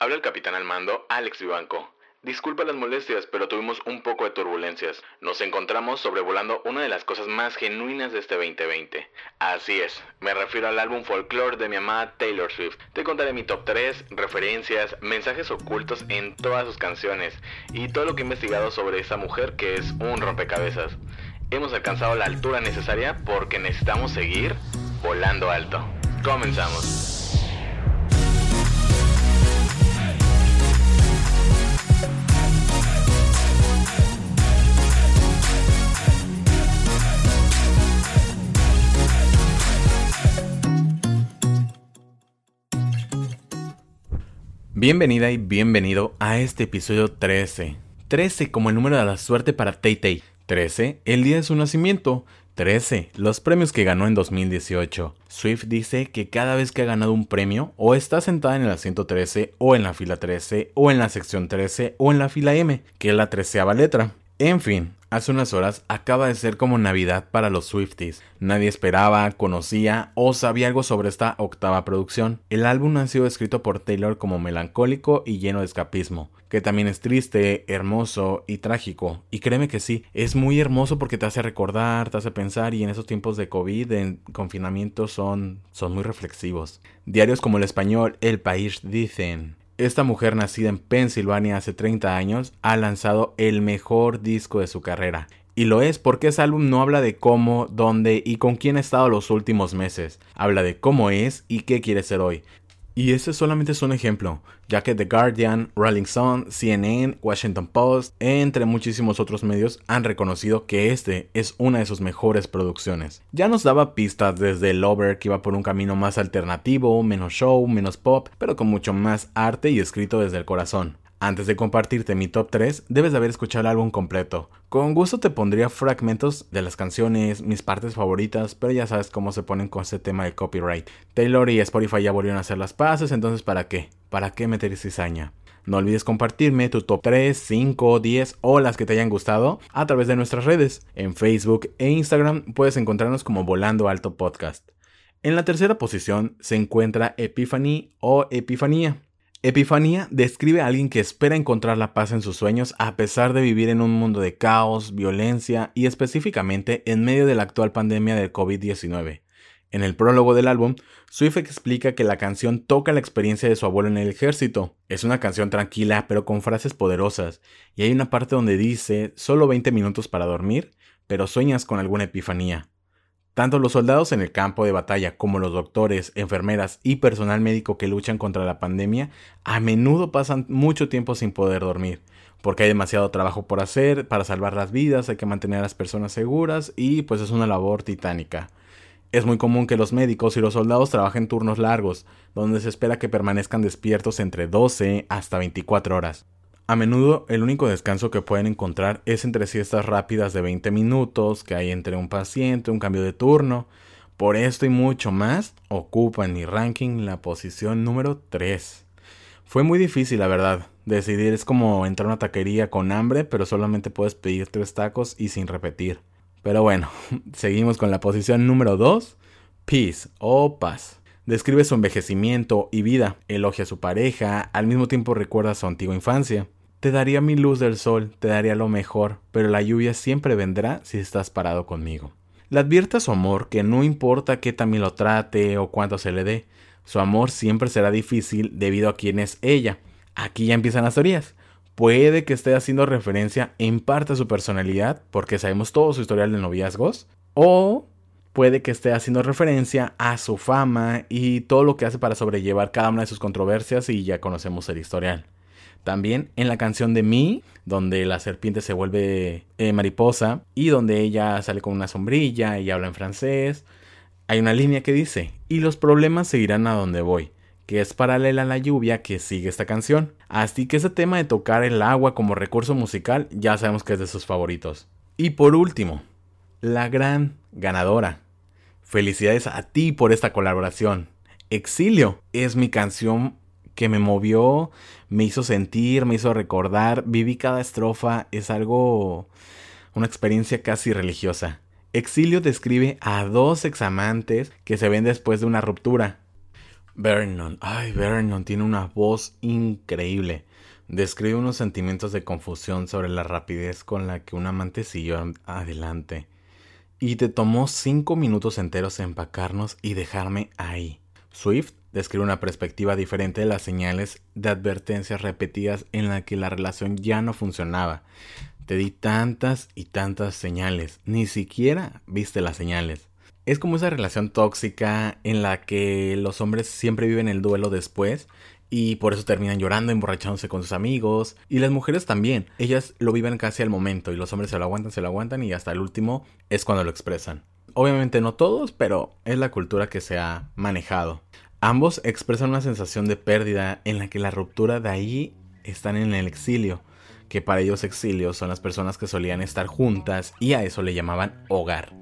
Habla el capitán al mando, Alex Vivanco. Disculpa las molestias, pero tuvimos un poco de turbulencias. Nos encontramos sobrevolando una de las cosas más genuinas de este 2020. Así es, me refiero al álbum Folklore de mi amada Taylor Swift. Te contaré mi top 3, referencias, mensajes ocultos en todas sus canciones y todo lo que he investigado sobre esta mujer que es un rompecabezas. Hemos alcanzado la altura necesaria porque necesitamos seguir volando alto. Comenzamos. Bienvenida y bienvenido a este episodio 13. 13 como el número de la suerte para Tay Tay. 13, el día de su nacimiento. 13. Los premios que ganó en 2018. Swift dice que cada vez que ha ganado un premio, o está sentada en el asiento 13, o en la fila 13, o en la sección 13, o en la fila M, que es la treceava letra. En fin, Hace unas horas acaba de ser como Navidad para los Swifties. Nadie esperaba, conocía o sabía algo sobre esta octava producción. El álbum ha sido escrito por Taylor como melancólico y lleno de escapismo, que también es triste, hermoso y trágico. Y créeme que sí, es muy hermoso porque te hace recordar, te hace pensar y en esos tiempos de COVID, en confinamiento, son, son muy reflexivos. Diarios como el español El País dicen, esta mujer nacida en Pensilvania hace 30 años ha lanzado el mejor disco de su carrera. Y lo es porque ese álbum no habla de cómo, dónde y con quién ha estado los últimos meses. Habla de cómo es y qué quiere ser hoy. Y ese solamente es un ejemplo, ya que The Guardian, Rolling Stone, CNN, Washington Post, entre muchísimos otros medios, han reconocido que este es una de sus mejores producciones. Ya nos daba pistas desde Lover que iba por un camino más alternativo, menos show, menos pop, pero con mucho más arte y escrito desde el corazón. Antes de compartirte mi top 3, debes de haber escuchado el álbum completo. Con gusto te pondría fragmentos de las canciones, mis partes favoritas, pero ya sabes cómo se ponen con este tema de copyright. Taylor y Spotify ya volvieron a hacer las paces, entonces ¿para qué? ¿Para qué meter cizaña? No olvides compartirme tu top 3, 5, 10 o las que te hayan gustado a través de nuestras redes. En Facebook e Instagram puedes encontrarnos como Volando Alto Podcast. En la tercera posición se encuentra Epiphany o Epifanía. Epifanía describe a alguien que espera encontrar la paz en sus sueños a pesar de vivir en un mundo de caos, violencia y específicamente en medio de la actual pandemia del COVID-19. En el prólogo del álbum, Swift explica que la canción toca la experiencia de su abuelo en el ejército. Es una canción tranquila pero con frases poderosas, y hay una parte donde dice solo 20 minutos para dormir, pero sueñas con alguna epifanía. Tanto los soldados en el campo de batalla como los doctores, enfermeras y personal médico que luchan contra la pandemia a menudo pasan mucho tiempo sin poder dormir, porque hay demasiado trabajo por hacer para salvar las vidas, hay que mantener a las personas seguras y pues es una labor titánica. Es muy común que los médicos y los soldados trabajen turnos largos, donde se espera que permanezcan despiertos entre 12 hasta 24 horas. A menudo el único descanso que pueden encontrar es entre siestas rápidas de 20 minutos que hay entre un paciente, un cambio de turno. Por esto y mucho más, ocupa en mi ranking la posición número 3. Fue muy difícil, la verdad. Decidir es como entrar a una taquería con hambre, pero solamente puedes pedir tres tacos y sin repetir. Pero bueno, seguimos con la posición número 2, Peace o paz. Describe su envejecimiento y vida, elogia a su pareja, al mismo tiempo recuerda su antigua infancia. Te daría mi luz del sol, te daría lo mejor, pero la lluvia siempre vendrá si estás parado conmigo. Le advierte a su amor que no importa qué también lo trate o cuánto se le dé, su amor siempre será difícil debido a quién es ella. Aquí ya empiezan las teorías. Puede que esté haciendo referencia en parte a su personalidad, porque sabemos todo su historial de noviazgos, o puede que esté haciendo referencia a su fama y todo lo que hace para sobrellevar cada una de sus controversias y ya conocemos el historial. También en la canción de Me, donde la serpiente se vuelve eh, mariposa y donde ella sale con una sombrilla y habla en francés, hay una línea que dice, y los problemas seguirán a donde voy, que es paralela a la lluvia que sigue esta canción. Así que ese tema de tocar el agua como recurso musical ya sabemos que es de sus favoritos. Y por último, la gran ganadora. Felicidades a ti por esta colaboración. Exilio es mi canción que me movió, me hizo sentir, me hizo recordar, viví cada estrofa, es algo, una experiencia casi religiosa. Exilio describe a dos examantes que se ven después de una ruptura. Vernon, ay, Vernon tiene una voz increíble. Describe unos sentimientos de confusión sobre la rapidez con la que un amante siguió adelante. Y te tomó cinco minutos enteros empacarnos y dejarme ahí. Swift describe una perspectiva diferente de las señales de advertencias repetidas en la que la relación ya no funcionaba. Te di tantas y tantas señales, ni siquiera viste las señales. Es como esa relación tóxica en la que los hombres siempre viven el duelo después y por eso terminan llorando, emborrachándose con sus amigos. Y las mujeres también. Ellas lo viven casi al momento y los hombres se lo aguantan, se lo aguantan y hasta el último es cuando lo expresan. Obviamente no todos, pero es la cultura que se ha manejado. Ambos expresan una sensación de pérdida en la que la ruptura de ahí están en el exilio, que para ellos exilio son las personas que solían estar juntas y a eso le llamaban hogar.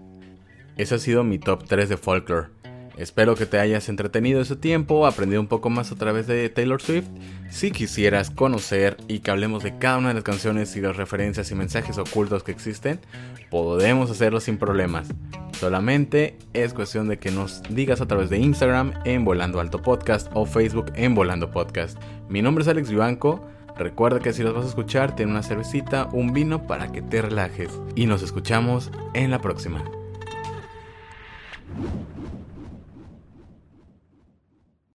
Ese ha sido mi top 3 de folklore. Espero que te hayas entretenido ese tiempo, aprendido un poco más a través de Taylor Swift. Si quisieras conocer y que hablemos de cada una de las canciones y las referencias y mensajes ocultos que existen, podemos hacerlo sin problemas. Solamente es cuestión de que nos digas a través de Instagram en Volando Alto Podcast o Facebook en Volando Podcast. Mi nombre es Alex Vivanco. Recuerda que si los vas a escuchar, ten una cervecita, un vino para que te relajes. Y nos escuchamos en la próxima.